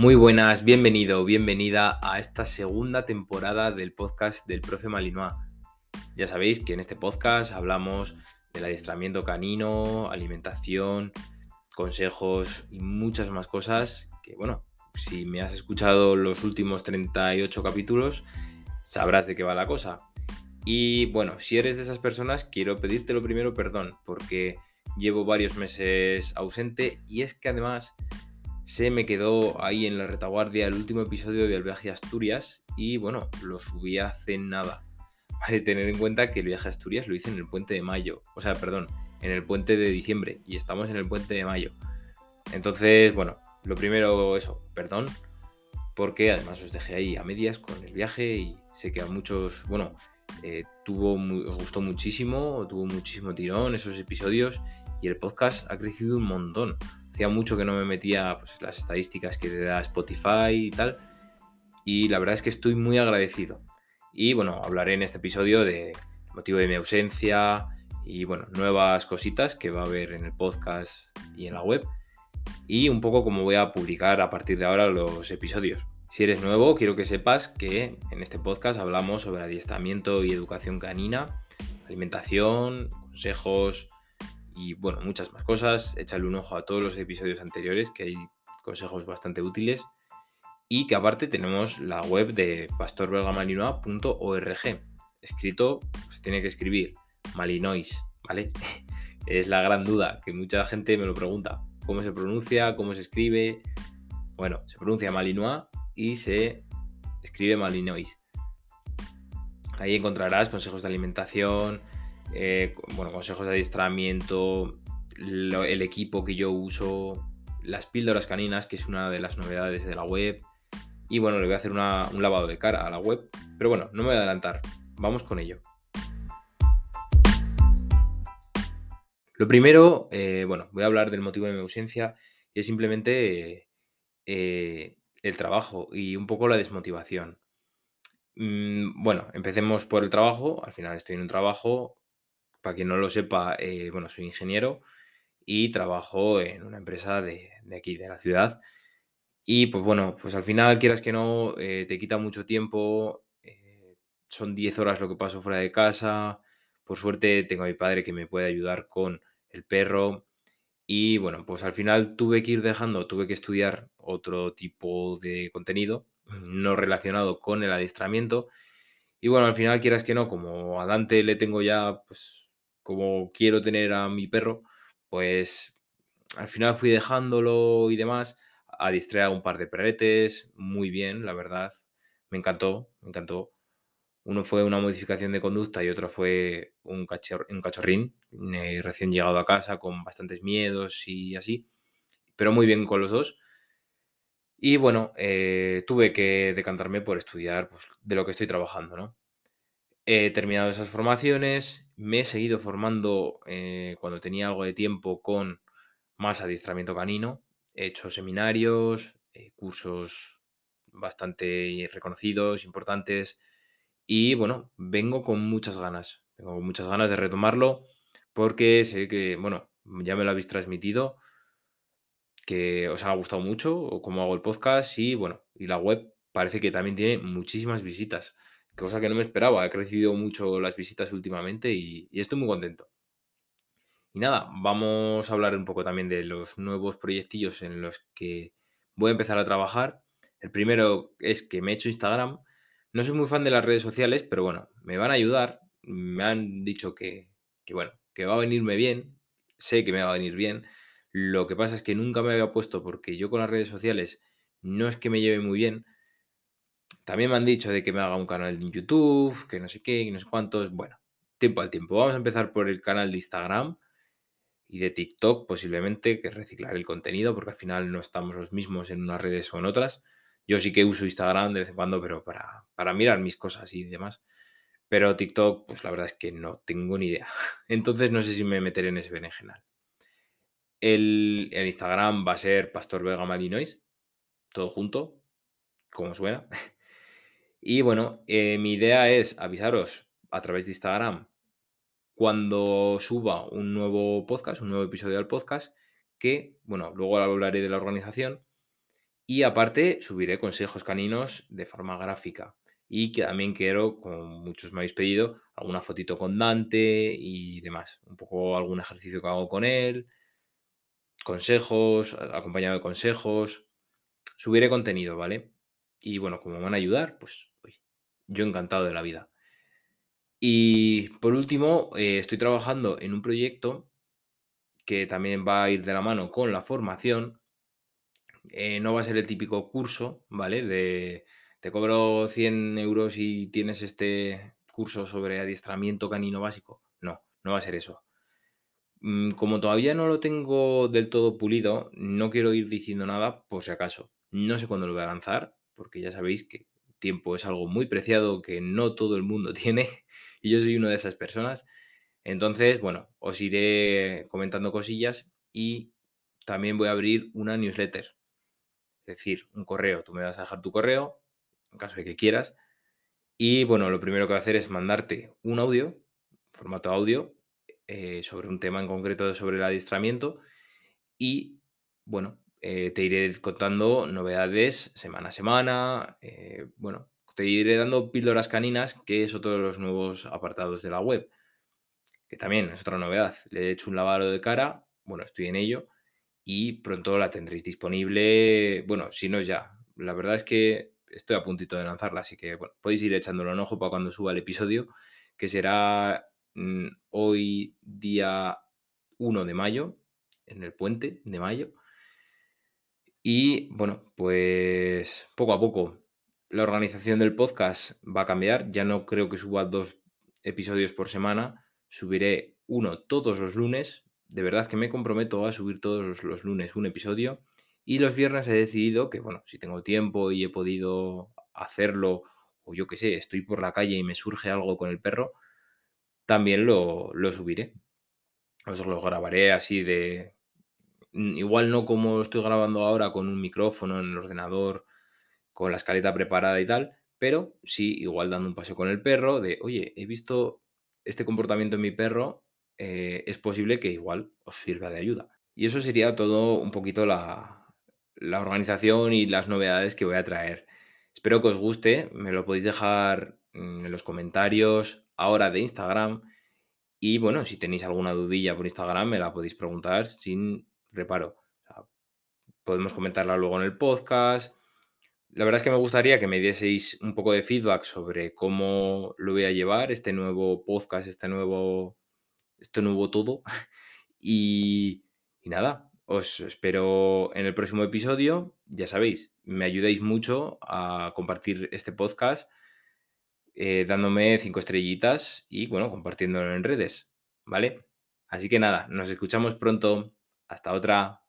Muy buenas, bienvenido, bienvenida a esta segunda temporada del podcast del profe Malinois. Ya sabéis que en este podcast hablamos del adiestramiento canino, alimentación, consejos y muchas más cosas que, bueno, si me has escuchado los últimos 38 capítulos, sabrás de qué va la cosa. Y bueno, si eres de esas personas, quiero pedirte lo primero perdón, porque llevo varios meses ausente y es que además se me quedó ahí en la retaguardia el último episodio del viaje a Asturias y bueno, lo subí hace nada. Vale, tener en cuenta que el viaje a Asturias lo hice en el puente de mayo, o sea, perdón, en el puente de diciembre y estamos en el puente de mayo. Entonces, bueno, lo primero eso, perdón, porque además os dejé ahí a medias con el viaje y sé que a muchos, bueno, eh, tuvo, os gustó muchísimo, tuvo muchísimo tirón esos episodios y el podcast ha crecido un montón. Hacía mucho que no me metía pues, las estadísticas que te da Spotify y tal. Y la verdad es que estoy muy agradecido. Y bueno, hablaré en este episodio de motivo de mi ausencia y bueno, nuevas cositas que va a haber en el podcast y en la web. Y un poco cómo voy a publicar a partir de ahora los episodios. Si eres nuevo, quiero que sepas que en este podcast hablamos sobre adiestramiento y educación canina, alimentación, consejos y bueno, muchas más cosas. Échale un ojo a todos los episodios anteriores que hay consejos bastante útiles y que aparte tenemos la web de pastorbelgamalinois.org. Escrito, se tiene que escribir Malinois, ¿vale? es la gran duda que mucha gente me lo pregunta. ¿Cómo se pronuncia? ¿Cómo se escribe? Bueno, se pronuncia Malinois y se escribe Malinois. Ahí encontrarás consejos de alimentación, eh, bueno, consejos de adiestramiento, el equipo que yo uso, las píldoras caninas, que es una de las novedades de la web. Y bueno, le voy a hacer un lavado de cara a la web. Pero bueno, no me voy a adelantar. Vamos con ello. Lo primero, eh, bueno, voy a hablar del motivo de mi ausencia y es simplemente eh, el trabajo y un poco la desmotivación. Mm, bueno, empecemos por el trabajo. Al final estoy en un trabajo. Para quien no lo sepa, eh, bueno, soy ingeniero y trabajo en una empresa de, aquí, de la ciudad. Y pues bueno, pues al final, quieras que no, eh, te quita mucho tiempo. Eh, son 10 horas lo que paso fuera de casa. Por suerte tengo a mi padre que me puede ayudar con el perro. Y bueno, pues al final tuve que ir dejando, tuve que estudiar otro tipo de contenido no relacionado con el adiestramiento. Y bueno, al final quieras que no, como a Dante le tengo ya, pues como quiero tener a mi perro, pues al final fui dejándolo y demás. Adiestré a un par de perretes, muy bien, la verdad. Me encantó, me encantó. Uno fue una modificación de conducta y otro fue un, un cachorrín eh, recién llegado a casa con bastantes miedos y así. Pero muy bien con los dos. Y bueno, eh, tuve que decantarme por estudiar pues, de lo que estoy trabajando, ¿no? He terminado esas formaciones, me he seguido formando eh, cuando tenía algo de tiempo con más adiestramiento canino. He hecho seminarios, cursos bastante reconocidos, importantes y bueno, vengo con muchas ganas, vengo con muchas ganas de retomarlo porque sé que, bueno, ya me lo habéis transmitido, que os ha gustado mucho o cómo hago el podcast y bueno, y la web parece que también tiene muchísimas visitas, cosa que no me esperaba, ha crecido mucho las visitas últimamente y, estoy muy contento. Y nada, vamos a hablar un poco también de los nuevos proyectillos en los que voy a empezar a trabajar. El primero es que me he hecho Instagram no soy muy fan de las redes sociales, pero bueno, me van a ayudar. Me han dicho que, bueno, que va a venirme bien. Sé que me va a venir bien. Lo que pasa es que nunca me había puesto porque yo con las redes sociales no es que me lleve muy bien. También me han dicho de que me haga un canal en YouTube, que no sé qué, que no sé cuántos. Bueno, tiempo al tiempo. Vamos a empezar por el canal de Instagram y de TikTok posiblemente, que reciclar el contenido, porque al final no estamos los mismos en unas redes o en otras. Yo sí que uso Instagram de vez en cuando, pero para, para mirar mis cosas y demás. Pero TikTok, pues la verdad es que no tengo ni idea. Entonces no sé si me meteré en ese berenjenal. El, el Instagram va a ser Pastor Vega Malinois, todo junto, como suena. Y bueno, eh, mi idea es avisaros a través de Instagram cuando suba un nuevo podcast, un nuevo episodio del podcast, que, bueno, luego hablaré de la organización, Y aparte, subiré consejos caninos de forma gráfica. Y que también quiero, como muchos me habéis pedido, alguna fotito con Dante y demás. Un poco algún ejercicio que hago con él, consejos, acompañado de consejos. Subiré contenido, ¿vale? Y bueno, como me van a ayudar, pues yo encantado de la vida. Y por último, eh, estoy trabajando en un proyecto que también va a ir de la mano con la formación eh, no va a ser el típico curso, ¿vale? De te cobro 100 euros y tienes este curso sobre adiestramiento canino básico. No, no va a ser eso. Mm, como todavía no lo tengo del todo pulido, no quiero ir diciendo nada por si acaso. No sé cuándo lo voy a lanzar, porque ya sabéis que tiempo es algo muy preciado que no todo el mundo tiene y yo soy una de esas personas. Entonces, bueno, os iré comentando cosillas y también voy a abrir una newsletter decir, un correo. Tú me vas a dejar tu correo, en caso de que quieras. Y bueno, lo primero que voy a hacer es mandarte un audio, formato audio, eh, sobre un tema en concreto sobre el adiestramiento. Y bueno, eh, te iré contando novedades semana a semana. Eh, bueno, te iré dando píldoras caninas, que es otro de los nuevos apartados de la web. Que también es otra novedad. Le he hecho un lavado de cara. Bueno, estoy en ello y pronto la tendréis disponible. Bueno, si no ya. La verdad es que estoy a puntito de lanzarla, así que podéis ir echándolo un ojo para cuando suba el episodio, que será mm, hoy día 1 de mayo, en el puente de mayo. Y bueno, pues poco a poco la organización del podcast va a cambiar. Ya no creo que suba dos episodios por semana. Subiré uno todos los lunes, de verdad que me comprometo a subir todos los, lunes un episodio. Y los viernes he decidido que, bueno, si tengo tiempo y he podido hacerlo, o yo qué sé, estoy por la calle y me surge algo con el perro, también lo, lo subiré. Os lo grabaré así de... Mm, igual no como estoy grabando ahora con un micrófono en el ordenador, con la escaleta preparada y tal, pero sí, igual dando un paseo con el perro, de, oye, he visto este comportamiento en mi perro eh, es posible que igual os sirva de ayuda. Y eso sería todo un poquito la, organización y las novedades que voy a traer. Espero que os guste, me lo podéis dejar mm, en los comentarios ahora de Instagram. Y bueno, si tenéis alguna dudilla por Instagram, me la podéis preguntar sin reparo. podemos comentarla luego en el podcast. La verdad es que me gustaría que me dieseis un poco de feedback sobre cómo lo voy a llevar, este nuevo podcast, este nuevo esto no hubo todo. Y, nada, os espero en el próximo episodio. Ya sabéis, me ayudáis mucho a compartir este podcast, eh, dándome cinco estrellitas y bueno, compartiéndolo en redes, ¿vale? Así que nada, nos escuchamos pronto. Hasta otra.